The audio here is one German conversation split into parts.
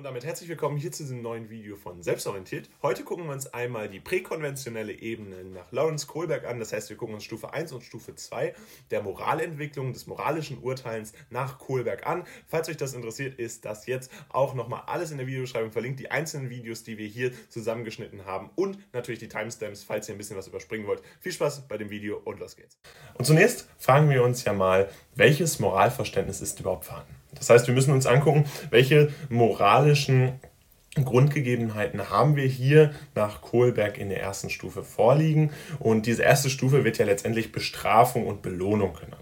Und damit herzlich willkommen hier zu diesem neuen Video von Selbstorientiert. Heute gucken wir uns einmal die präkonventionelle Ebene nach Lawrence Kohlberg an. Das heißt, wir gucken uns Stufe 1 und Stufe 2 der Moralentwicklung, des moralischen Urteilens nach Kohlberg an. Falls euch das interessiert, ist das jetzt auch nochmal alles in der Videobeschreibung verlinkt. Die einzelnen Videos, die wir hier zusammengeschnitten haben und natürlich die Timestamps, falls ihr ein bisschen was überspringen wollt. Viel Spaß bei dem Video und los geht's. Und zunächst fragen wir uns ja mal, welches Moralverständnis ist überhaupt vorhanden? Das heißt, wir müssen uns angucken, welche moralischen Grundgegebenheiten haben wir hier nach Kohlberg in der ersten Stufe vorliegen. Und diese erste Stufe wird ja letztendlich Bestrafung und Belohnung genannt.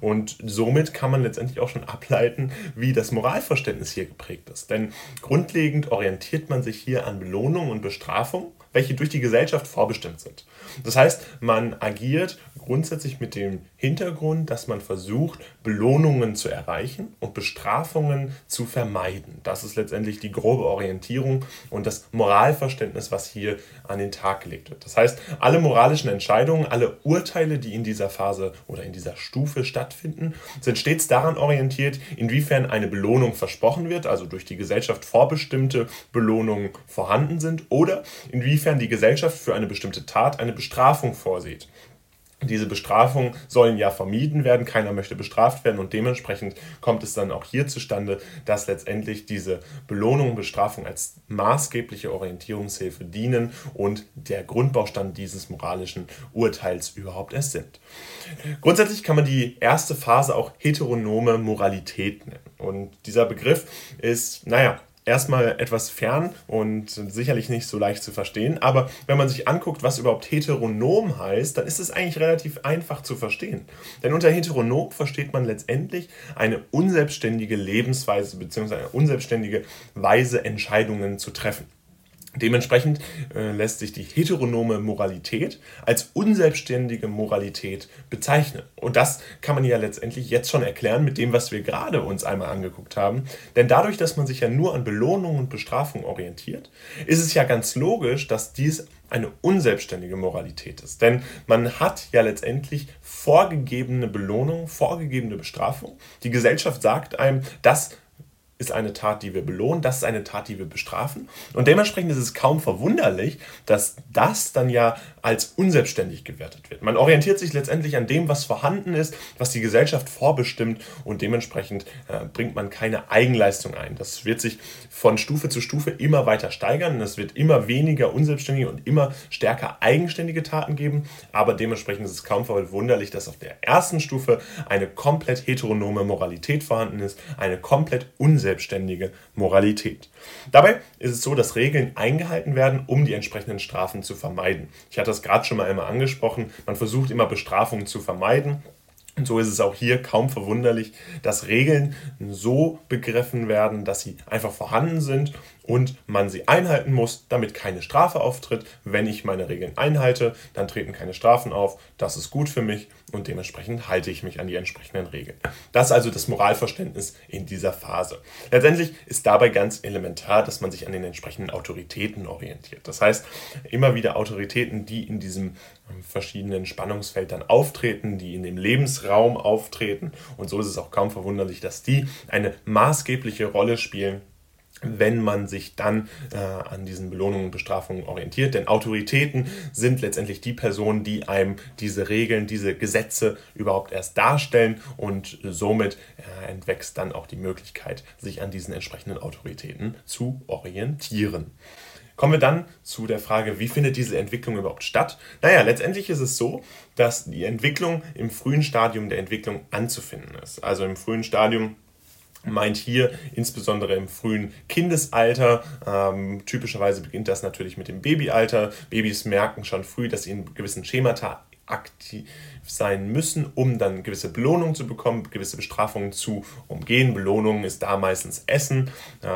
Und somit kann man letztendlich auch schon ableiten, wie das Moralverständnis hier geprägt ist. Denn grundlegend orientiert man sich hier an Belohnung und Bestrafung, welche durch die Gesellschaft vorbestimmt sind. Das heißt, man agiert grundsätzlich mit dem Hintergrund, dass man versucht, Belohnungen zu erreichen und Bestrafungen zu vermeiden. Das ist letztendlich die grobe Orientierung und das Moralverständnis, was hier an den Tag gelegt wird. Das heißt, alle moralischen Entscheidungen, alle Urteile, die in dieser Phase oder in dieser Stufe stattfinden, sind stets daran orientiert, inwiefern eine Belohnung versprochen wird, also durch die Gesellschaft vorbestimmte Belohnungen vorhanden sind, oder inwiefern die Gesellschaft für eine bestimmte Tat eine Bestrafung vorsieht. Diese Bestrafungen sollen ja vermieden werden, keiner möchte bestraft werden. Und dementsprechend kommt es dann auch hier zustande, dass letztendlich diese Belohnung und Bestrafung als maßgebliche Orientierungshilfe dienen und der Grundbaustand dieses moralischen Urteils überhaupt erst sind. Grundsätzlich kann man die erste Phase auch heteronome Moralität nennen. Und dieser Begriff ist, naja, erstmal etwas fern und sicherlich nicht so leicht zu verstehen. Aber wenn man sich anguckt, was überhaupt heteronom heißt, dann ist es eigentlich relativ einfach zu verstehen. Denn unter heteronom versteht man letztendlich eine unselbstständige Lebensweise bzw. eine unselbstständige Weise, Entscheidungen zu treffen. Dementsprechend äh, lässt sich die heteronome Moralität als unselbstständige Moralität bezeichnen. Und das kann man ja letztendlich jetzt schon erklären mit dem, was wir gerade uns einmal angeguckt haben. Denn dadurch, dass man sich ja nur an Belohnung und Bestrafung orientiert, ist es ja ganz logisch, dass dies eine unselbstständige Moralität ist. Denn man hat ja letztendlich vorgegebene Belohnung, vorgegebene Bestrafung. Die Gesellschaft sagt einem, das ist eine Tat, die wir belohnen, das ist eine Tat, die wir bestrafen. Und dementsprechend ist es kaum verwunderlich, dass das dann ja als unselbstständig gewertet wird. Man orientiert sich letztendlich an dem, was vorhanden ist, was die Gesellschaft vorbestimmt und dementsprechend äh, bringt man keine Eigenleistung ein. Das wird sich von Stufe zu Stufe immer weiter steigern. Es wird immer weniger unselbstständige und immer stärker eigenständige Taten geben, aber dementsprechend ist es kaum verwunderlich, dass auf der ersten Stufe eine komplett heteronome Moralität vorhanden ist, eine komplett unselbstständige selbstständige Moralität. Dabei ist es so, dass Regeln eingehalten werden, um die entsprechenden Strafen zu vermeiden. Ich hatte das gerade schon mal einmal angesprochen. Man versucht immer Bestrafungen zu vermeiden. Und so ist es auch hier kaum verwunderlich, dass Regeln so begriffen werden, dass sie einfach vorhanden sind und man sie einhalten muss, damit keine Strafe auftritt. Wenn ich meine Regeln einhalte, dann treten keine Strafen auf. Das ist gut für mich und dementsprechend halte ich mich an die entsprechenden Regeln. Das ist also das Moralverständnis in dieser Phase. Letztendlich ist dabei ganz elementar, dass man sich an den entsprechenden Autoritäten orientiert. Das heißt, immer wieder Autoritäten, die in diesem verschiedenen Spannungsfeld dann auftreten, die in dem Lebensraum auftreten. Und so ist es auch kaum verwunderlich, dass die eine maßgebliche Rolle spielen wenn man sich dann äh, an diesen Belohnungen und Bestrafungen orientiert. Denn Autoritäten sind letztendlich die Personen, die einem diese Regeln, diese Gesetze überhaupt erst darstellen und somit äh, entwächst dann auch die Möglichkeit, sich an diesen entsprechenden Autoritäten zu orientieren. Kommen wir dann zu der Frage, wie findet diese Entwicklung überhaupt statt? Naja, letztendlich ist es so, dass die Entwicklung im frühen Stadium der Entwicklung anzufinden ist. Also im frühen Stadium meint hier insbesondere im frühen Kindesalter. Ähm, typischerweise beginnt das natürlich mit dem Babyalter. Babys merken schon früh, dass sie in gewissen Schemata aktiv sein müssen, um dann gewisse Belohnungen zu bekommen, gewisse Bestrafungen zu umgehen. Belohnung ist da meistens Essen.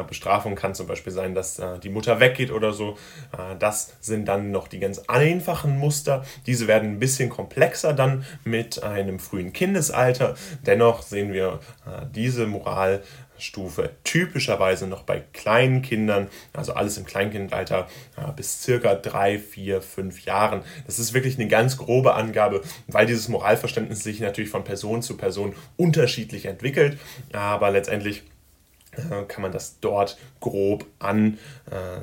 Bestrafung kann zum Beispiel sein, dass äh, die Mutter weggeht oder so. Äh, das sind dann noch die ganz einfachen Muster. Diese werden ein bisschen komplexer dann mit einem frühen Kindesalter. Dennoch sehen wir äh, diese Moral Stufe typischerweise noch bei kleinen Kindern, also alles im Kleinkindalter bis circa drei, vier, fünf Jahren. Das ist wirklich eine ganz grobe Angabe, weil dieses Moralverständnis sich natürlich von Person zu Person unterschiedlich entwickelt, aber letztendlich äh, kann man das dort grob an äh,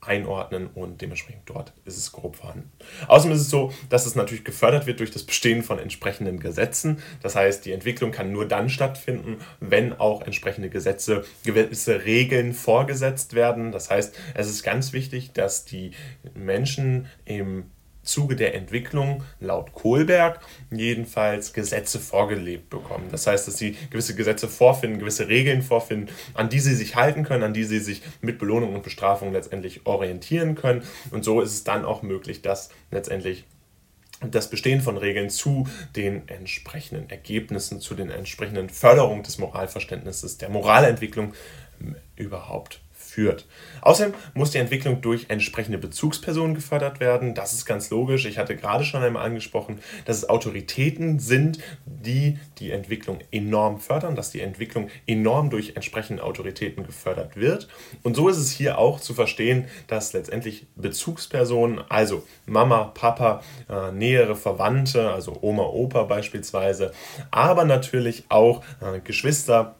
einordnen und dementsprechend dort ist es grob vorhanden. Außerdem ist es so, dass es natürlich gefördert wird durch das Bestehen von entsprechenden Gesetzen. Das heißt, die Entwicklung kann nur dann stattfinden, wenn auch entsprechende Gesetze, gewisse Regeln vorgesetzt werden. Das heißt, es ist ganz wichtig, dass die Menschen im Zuge der Entwicklung laut Kohlberg jedenfalls Gesetze vorgelebt bekommen. Das heißt, dass sie gewisse Gesetze vorfinden, gewisse Regeln vorfinden, an die sie sich halten können, an die sie sich mit Belohnung und Bestrafung letztendlich orientieren können. Und so ist es dann auch möglich, dass letztendlich das Bestehen von Regeln zu den entsprechenden Ergebnissen, zu den entsprechenden Förderungen des Moralverständnisses, der Moralentwicklung überhaupt führt. Außerdem muss die Entwicklung durch entsprechende Bezugspersonen gefördert werden. Das ist ganz logisch. Ich hatte gerade schon einmal angesprochen, dass es Autoritäten sind, die die Entwicklung enorm fördern, dass die Entwicklung enorm durch entsprechende Autoritäten gefördert wird. Und so ist es hier auch zu verstehen, dass letztendlich Bezugspersonen, also Mama, Papa, äh, nähere Verwandte, also Oma, Opa beispielsweise, aber natürlich auch äh, Geschwister,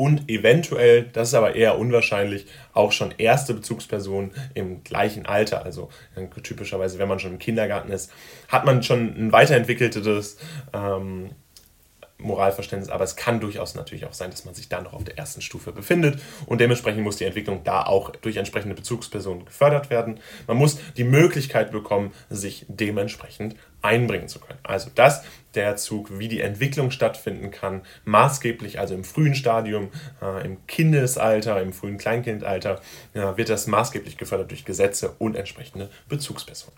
und eventuell, das ist aber eher unwahrscheinlich, auch schon erste Bezugspersonen im gleichen Alter. Also äh, typischerweise, wenn man schon im Kindergarten ist, hat man schon ein weiterentwickeltes ähm, Moralverständnis, aber es kann durchaus natürlich auch sein, dass man sich da noch auf der ersten Stufe befindet und dementsprechend muss die Entwicklung da auch durch entsprechende Bezugspersonen gefördert werden. Man muss die Möglichkeit bekommen, sich dementsprechend einbringen zu können. Also das der Zug, wie die Entwicklung stattfinden kann, maßgeblich, also im frühen Stadium, äh, im Kindesalter, im frühen Kleinkindalter, ja, wird das maßgeblich gefördert durch Gesetze und entsprechende Bezugspersonen.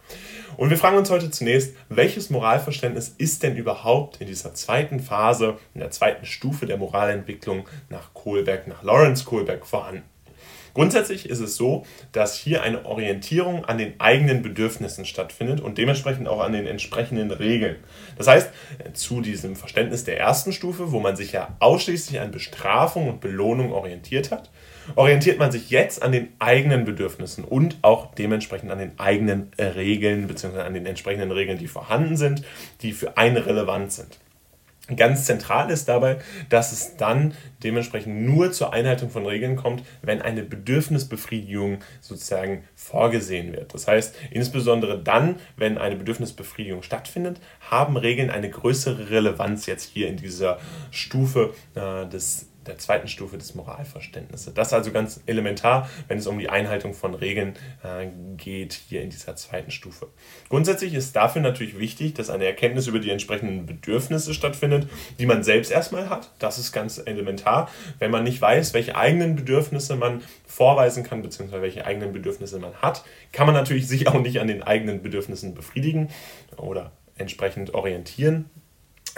Und wir fragen uns heute zunächst, welches Moralverständnis ist denn überhaupt in dieser zweiten Phase, in der zweiten Stufe der Moralentwicklung nach Kohlberg, nach Lawrence Kohlberg vorhanden? Grundsätzlich ist es so, dass hier eine Orientierung an den eigenen Bedürfnissen stattfindet und dementsprechend auch an den entsprechenden Regeln. Das heißt, zu diesem Verständnis der ersten Stufe, wo man sich ja ausschließlich an Bestrafung und Belohnung orientiert hat, orientiert man sich jetzt an den eigenen Bedürfnissen und auch dementsprechend an den eigenen Regeln bzw. an den entsprechenden Regeln, die vorhanden sind, die für einen relevant sind. Ganz zentral ist dabei, dass es dann dementsprechend nur zur Einhaltung von Regeln kommt, wenn eine Bedürfnisbefriedigung sozusagen vorgesehen wird. Das heißt, insbesondere dann, wenn eine Bedürfnisbefriedigung stattfindet, haben Regeln eine größere Relevanz jetzt hier in dieser Stufe äh, des der zweiten Stufe des Moralverständnisses. Das ist also ganz elementar, wenn es um die Einhaltung von Regeln äh, geht, hier in dieser zweiten Stufe. Grundsätzlich ist dafür natürlich wichtig, dass eine Erkenntnis über die entsprechenden Bedürfnisse stattfindet, die man selbst erstmal hat. Das ist ganz elementar. Wenn man nicht weiß, welche eigenen Bedürfnisse man vorweisen kann, beziehungsweise welche eigenen Bedürfnisse man hat, kann man natürlich sich auch nicht an den eigenen Bedürfnissen befriedigen oder entsprechend orientieren.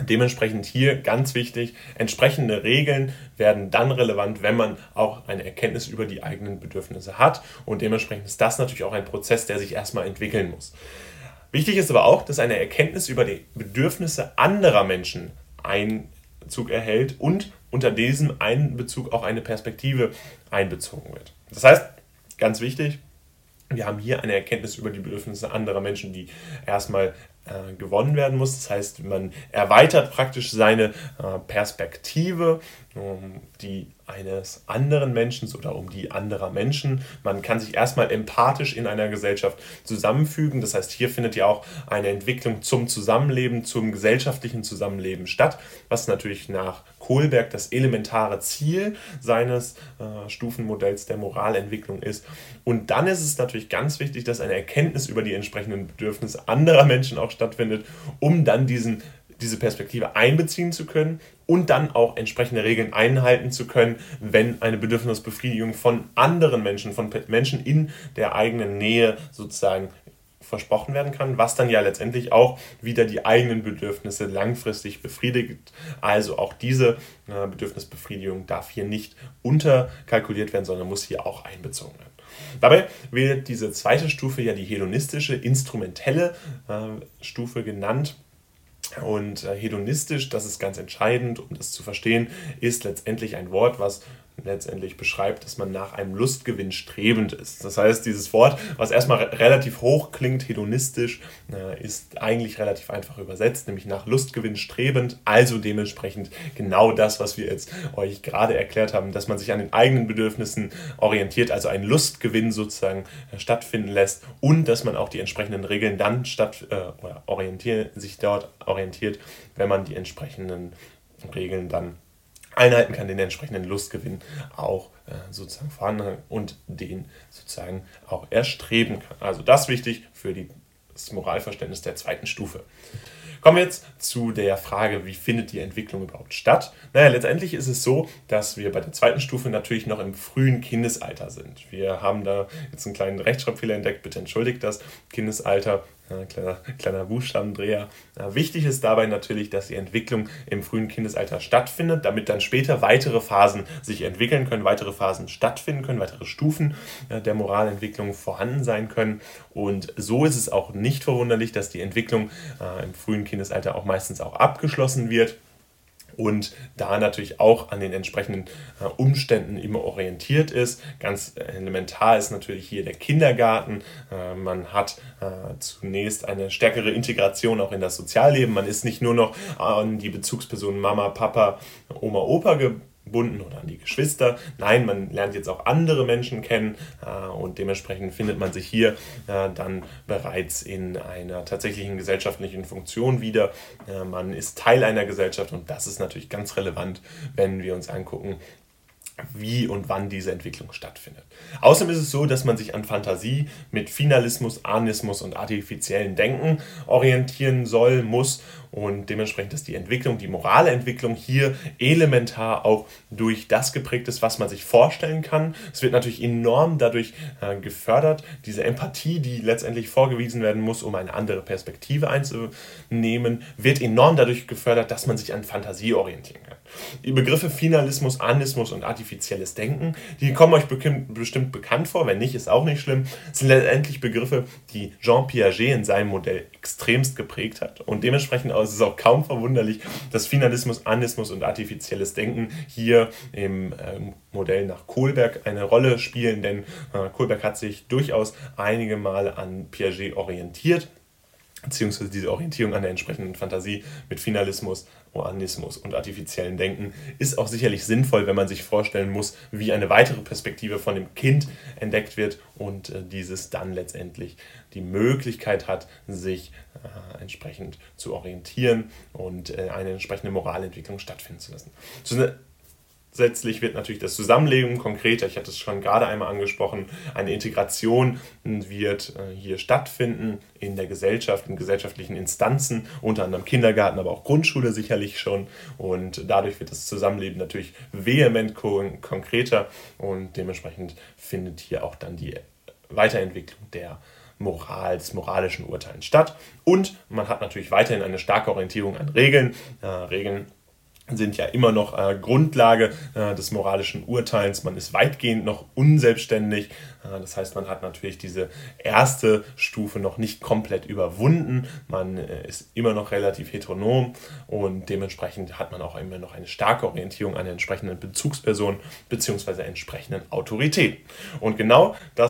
Dementsprechend hier ganz wichtig, entsprechende Regeln werden dann relevant, wenn man auch eine Erkenntnis über die eigenen Bedürfnisse hat. Und dementsprechend ist das natürlich auch ein Prozess, der sich erstmal entwickeln muss. Wichtig ist aber auch, dass eine Erkenntnis über die Bedürfnisse anderer Menschen Einzug erhält und unter diesem Einbezug auch eine Perspektive einbezogen wird. Das heißt, ganz wichtig, wir haben hier eine Erkenntnis über die Bedürfnisse anderer Menschen, die erstmal äh, gewonnen werden muss. Das heißt, man erweitert praktisch seine äh, Perspektive, um die eines anderen Menschen oder um die anderer Menschen. Man kann sich erstmal empathisch in einer Gesellschaft zusammenfügen. Das heißt, hier findet ja auch eine Entwicklung zum Zusammenleben, zum gesellschaftlichen Zusammenleben statt, was natürlich nach Kohlberg das elementare Ziel seines äh, Stufenmodells der Moralentwicklung ist. Und dann ist es natürlich ganz wichtig, dass eine Erkenntnis über die entsprechenden Bedürfnisse anderer Menschen auch stattfindet, um dann diesen, diese Perspektive einbeziehen zu können und dann auch entsprechende Regeln einhalten zu können, wenn eine Bedürfnisbefriedigung von anderen Menschen, von Menschen in der eigenen Nähe sozusagen versprochen werden kann, was dann ja letztendlich auch wieder die eigenen Bedürfnisse langfristig befriedigt. Also auch diese äh, Bedürfnisbefriedigung darf hier nicht unterkalkuliert werden, sondern muss hier auch einbezogen werden. Dabei wird diese zweite Stufe ja die hedonistische, instrumentelle äh, Stufe genannt. Und äh, hedonistisch, das ist ganz entscheidend, um das zu verstehen, ist letztendlich ein Wort, was letztendlich beschreibt, dass man nach einem Lustgewinn strebend ist. Das heißt, dieses Wort, was erstmal relativ hoch klingt, hedonistisch, äh, ist eigentlich relativ einfach übersetzt, nämlich nach Lustgewinn strebend, also dementsprechend genau das, was wir jetzt euch gerade erklärt haben, dass man sich an den eigenen Bedürfnissen orientiert, also ein Lustgewinn sozusagen äh, stattfinden lässt und dass man auch die entsprechenden Regeln dann statt äh, oder orientieren, sich dort orientiert, wenn man die entsprechenden Regeln dann einhalten kann, den entsprechenden Lustgewinn auch äh, sozusagen vorhanden und den sozusagen auch erstreben kann. Also das wichtig für die, das Moralverständnis der zweiten Stufe. Kommen wir jetzt zu der Frage, wie findet die Entwicklung überhaupt statt? Naja, letztendlich ist es so, dass wir bei der zweiten Stufe natürlich noch im frühen Kindesalter sind. Wir haben da jetzt einen kleinen Rechtschreibfehler entdeckt, bitte entschuldigt das. Kindesalter kleiner, kleiner Buchstabendreher. Wichtig ist dabei natürlich, dass die Entwicklung im frühen Kindesalter stattfindet, damit dann später weitere Phasen sich entwickeln können, weitere Phasen stattfinden können, weitere Stufen ja, der Moralentwicklung vorhanden sein können. Und so ist es auch nicht verwunderlich, dass die Entwicklung äh, im frühen Kindesalter auch meistens auch abgeschlossen wird und da natürlich auch an den entsprechenden äh, Umständen immer orientiert ist. Ganz elementar ist natürlich hier der Kindergarten. Äh, man hat äh, zunächst eine stärkere Integration auch in das Sozialleben. Man ist nicht nur noch an die Bezugspersonen Mama, Papa, Oma, Opa gebunden gebunden oder an die Geschwister. Nein, man lernt jetzt auch andere Menschen kennen äh, und dementsprechend findet man sich hier äh, dann bereits in einer tatsächlichen gesellschaftlichen Funktion wieder. Äh, man ist Teil einer Gesellschaft und das ist natürlich ganz relevant, wenn wir uns angucken, wie und wann diese Entwicklung stattfindet. Außerdem ist es so, dass man sich an Fantasie mit Finalismus, Anismus und artifiziellen Denken orientieren soll, muss und dementsprechend ist die Entwicklung, die morale Entwicklung hier elementar auch durch das geprägt ist, was man sich vorstellen kann. Es wird natürlich enorm dadurch äh, gefördert, diese Empathie, die letztendlich vorgewiesen werden muss, um eine andere Perspektive einzunehmen, wird enorm dadurch gefördert, dass man sich an Fantasie orientieren kann. Die Begriffe Finalismus, Anismus und artifizielles Denken, die kommen euch bestimmt bekannt vor, wenn nicht, ist auch nicht schlimm, sind letztendlich Begriffe, die Jean Piaget in seinem Modell extremst geprägt hat. Und dementsprechend ist es auch kaum verwunderlich, dass Finalismus, Anismus und artifizielles Denken hier im ähm, Modell nach Kohlberg eine Rolle spielen, denn äh, Kohlberg hat sich durchaus einige Male an Piaget orientiert beziehungsweise diese Orientierung an der entsprechenden Fantasie mit Finalismus, Oanismus und artifiziellen Denken ist auch sicherlich sinnvoll, wenn man sich vorstellen muss, wie eine weitere Perspektive von dem Kind entdeckt wird und äh, dieses dann letztendlich die Möglichkeit hat, sich äh, entsprechend zu orientieren und äh, eine entsprechende Moralentwicklung stattfinden zu lassen. So eine Zusätzlich wird natürlich das Zusammenleben konkreter. Ich hatte es schon gerade einmal angesprochen. Eine Integration wird äh, hier stattfinden in der Gesellschaft, in gesellschaftlichen Instanzen, unter anderem Kindergarten, aber auch Grundschule sicherlich schon. Und dadurch wird das Zusammenleben natürlich vehement konkreter und dementsprechend findet hier auch dann die Weiterentwicklung der Moral, des moralischen Urteils statt. Und man hat natürlich weiterhin eine starke Orientierung an Regeln. Äh, Regeln sind ja immer noch äh, Grundlage äh, des moralischen Urteils. Man ist weitgehend noch unselbstständig. Äh, das heißt, man hat natürlich diese erste Stufe noch nicht komplett überwunden. Man äh, ist immer noch relativ heteronom und dementsprechend hat man auch immer noch eine starke Orientierung an der entsprechenden Bezugsperson bzw. entsprechenden Autorität. Und genau das